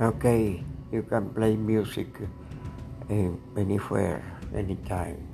Okay, you can play music eh, anywhere, anytime.